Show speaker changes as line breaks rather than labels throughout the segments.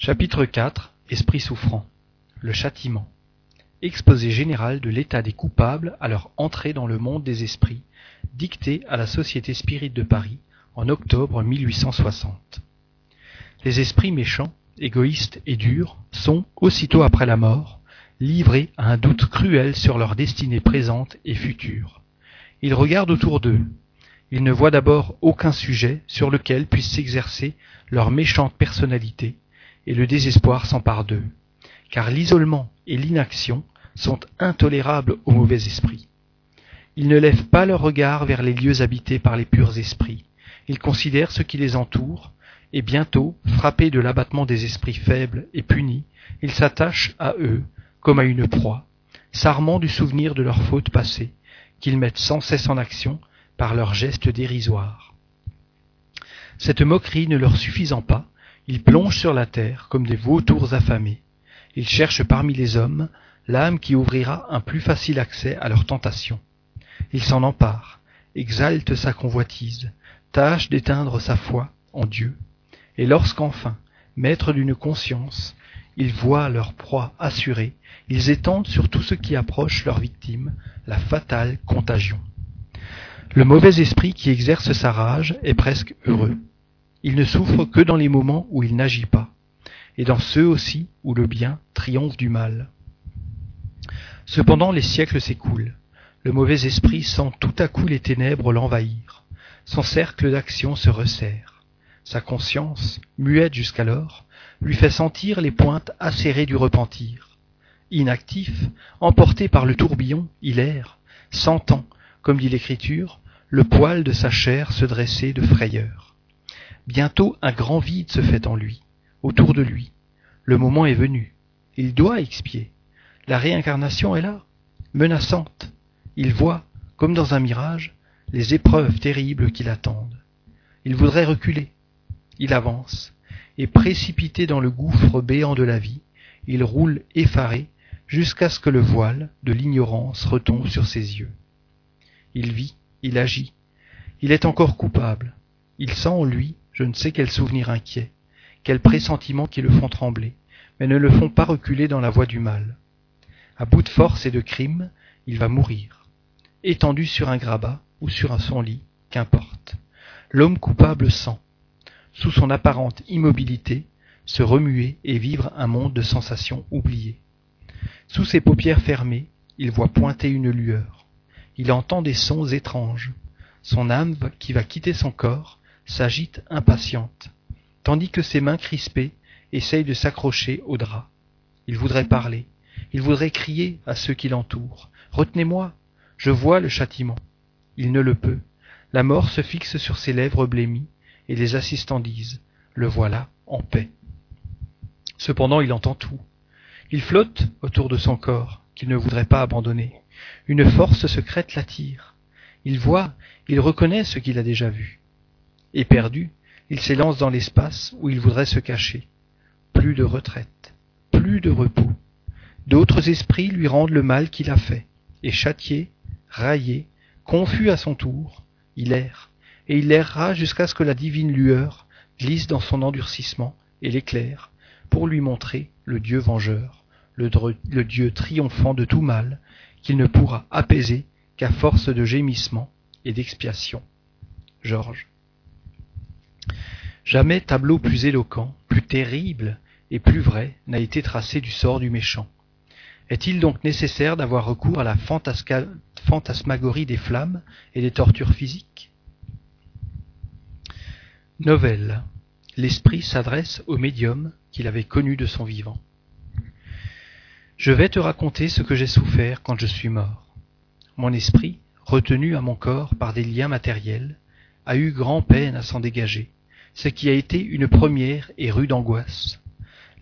Chapitre IV Esprit souffrant Le châtiment Exposé général de l'état des coupables à leur entrée dans le monde des esprits, dicté à la Société Spirit de Paris en octobre 1860. Les esprits méchants, égoïstes et durs sont, aussitôt après la mort, livrés à un doute cruel sur leur destinée présente et future. Ils regardent autour d'eux. Ils ne voient d'abord aucun sujet sur lequel puisse s'exercer leur méchante personnalité, et le désespoir s'empare d'eux, car l'isolement et l'inaction sont intolérables aux mauvais esprits. Ils ne lèvent pas leur regard vers les lieux habités par les purs esprits, ils considèrent ce qui les entoure, et bientôt, frappés de l'abattement des esprits faibles et punis, ils s'attachent à eux comme à une proie, s'armant du souvenir de leurs fautes passées, qu'ils mettent sans cesse en action par leurs gestes dérisoires. Cette moquerie ne leur suffisant pas, ils plongent sur la terre comme des vautours affamés. Ils cherchent parmi les hommes l'âme qui ouvrira un plus facile accès à leurs tentations. Ils s'en emparent, exaltent sa convoitise, tâchent d'éteindre sa foi en Dieu, et lorsqu'enfin, maîtres d'une conscience, ils voient leur proie assurée, ils étendent sur tout ce qui approche leur victime la fatale contagion. Le mauvais esprit qui exerce sa rage est presque heureux. Il ne souffre que dans les moments où il n'agit pas, et dans ceux aussi où le bien triomphe du mal. Cependant les siècles s'écoulent. Le mauvais esprit sent tout à coup les ténèbres l'envahir. Son cercle d'action se resserre. Sa conscience, muette jusqu'alors, lui fait sentir les pointes acérées du repentir. Inactif, emporté par le tourbillon, il erre, sentant, comme dit l'Écriture, le poil de sa chair se dresser de frayeur. Bientôt un grand vide se fait en lui, autour de lui. Le moment est venu. Il doit expier. La réincarnation est là, menaçante. Il voit, comme dans un mirage, les épreuves terribles qui l'attendent. Il voudrait reculer. Il avance, et précipité dans le gouffre béant de la vie, il roule effaré jusqu'à ce que le voile de l'ignorance retombe sur ses yeux. Il vit, il agit, il est encore coupable, il sent en lui je ne sais quels souvenirs inquiets, quels pressentiments qui le font trembler, mais ne le font pas reculer dans la voie du mal. À bout de force et de crime, il va mourir, étendu sur un grabat ou sur son lit, qu'importe. L'homme coupable sent, sous son apparente immobilité, se remuer et vivre un monde de sensations oubliées. Sous ses paupières fermées, il voit pointer une lueur. Il entend des sons étranges. Son âme qui va quitter son corps s'agite impatiente, tandis que ses mains crispées essayent de s'accrocher au drap. Il voudrait parler, il voudrait crier à ceux qui l'entourent. Retenez-moi, je vois le châtiment. Il ne le peut. La mort se fixe sur ses lèvres blêmies, et les assistants disent Le voilà en paix. Cependant il entend tout. Il flotte autour de son corps, qu'il ne voudrait pas abandonner. Une force secrète l'attire. Il voit, il reconnaît ce qu'il a déjà vu. Éperdu, il s'élance dans l'espace où il voudrait se cacher. Plus de retraite, plus de repos. D'autres esprits lui rendent le mal qu'il a fait, et châtié, raillé, confus à son tour, il erre, et il errera jusqu'à ce que la divine lueur glisse dans son endurcissement et l'éclaire, pour lui montrer le Dieu vengeur, le, Dieu triomphant de tout mal, qu'il ne pourra apaiser qu'à force de gémissements et d'expiation. Georges. Jamais tableau plus éloquent, plus terrible et plus vrai n'a été tracé du sort du méchant. Est-il donc nécessaire d'avoir recours à la fantasmagorie des flammes et des tortures physiques? Novelle. L'esprit s'adresse au médium qu'il avait connu de son vivant. Je vais te raconter ce que j'ai souffert quand je suis mort. Mon esprit, retenu à mon corps par des liens matériels, a eu grand peine à s'en dégager ce qui a été une première et rude angoisse.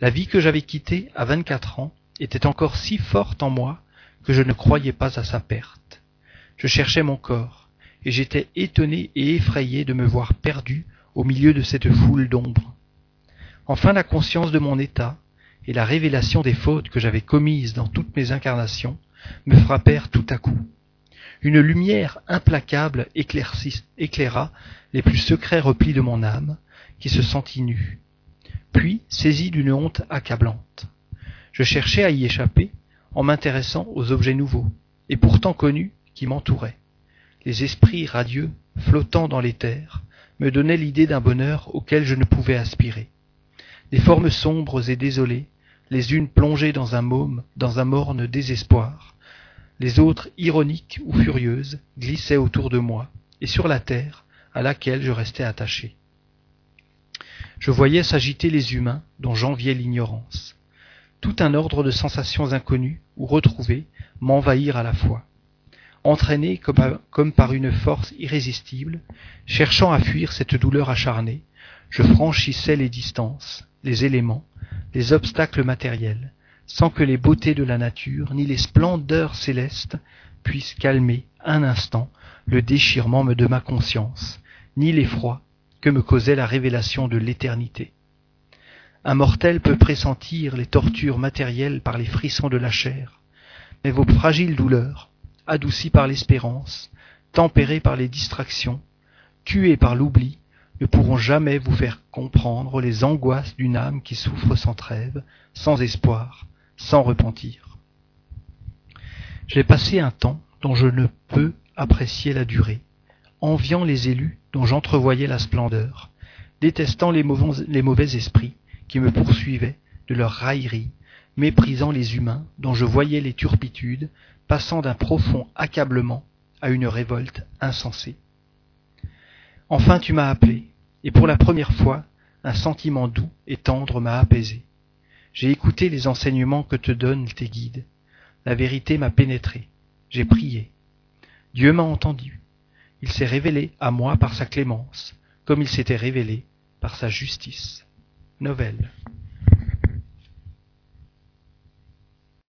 La vie que j'avais quittée à vingt-quatre ans était encore si forte en moi que je ne croyais pas à sa perte. Je cherchais mon corps, et j'étais étonné et effrayé de me voir perdu au milieu de cette foule d'ombres. Enfin la conscience de mon état et la révélation des fautes que j'avais commises dans toutes mes incarnations me frappèrent tout à coup. Une lumière implacable éclaira les plus secrets replis de mon âme, qui se sentit nu. puis saisi d'une honte accablante. Je cherchais à y échapper en m'intéressant aux objets nouveaux, et pourtant connus, qui m'entouraient. Les esprits radieux, flottant dans l'éther, me donnaient l'idée d'un bonheur auquel je ne pouvais aspirer. Des formes sombres et désolées, les unes plongées dans un môme, dans un morne désespoir, les autres ironiques ou furieuses, glissaient autour de moi, et sur la terre, à laquelle je restais attaché. Je voyais s'agiter les humains dont j'enviais l'ignorance. Tout un ordre de sensations inconnues ou retrouvées m'envahirent à la fois. Entraîné comme, comme par une force irrésistible, cherchant à fuir cette douleur acharnée, je franchissais les distances, les éléments, les obstacles matériels, sans que les beautés de la nature ni les splendeurs célestes puissent calmer un instant le déchirement de ma conscience, ni l'effroi que me causait la révélation de l'éternité. Un mortel peut pressentir les tortures matérielles par les frissons de la chair, mais vos fragiles douleurs, adoucies par l'espérance, tempérées par les distractions, tuées par l'oubli, ne pourront jamais vous faire comprendre les angoisses d'une âme qui souffre sans trêve, sans espoir, sans repentir. J'ai passé un temps dont je ne peux apprécier la durée, enviant les élus dont j'entrevoyais la splendeur, détestant les mauvais, esprits qui me poursuivaient de leur raillerie, méprisant les humains dont je voyais les turpitudes, passant d'un profond accablement à une révolte insensée. Enfin tu m'as appelé, et pour la première fois, un sentiment doux et tendre m'a apaisé. J'ai écouté les enseignements que te donnent tes guides. La vérité m'a pénétré. J'ai prié. Dieu m'a entendu. Il s'est révélé à moi par sa clémence, comme il s'était révélé par sa justice. Novelle.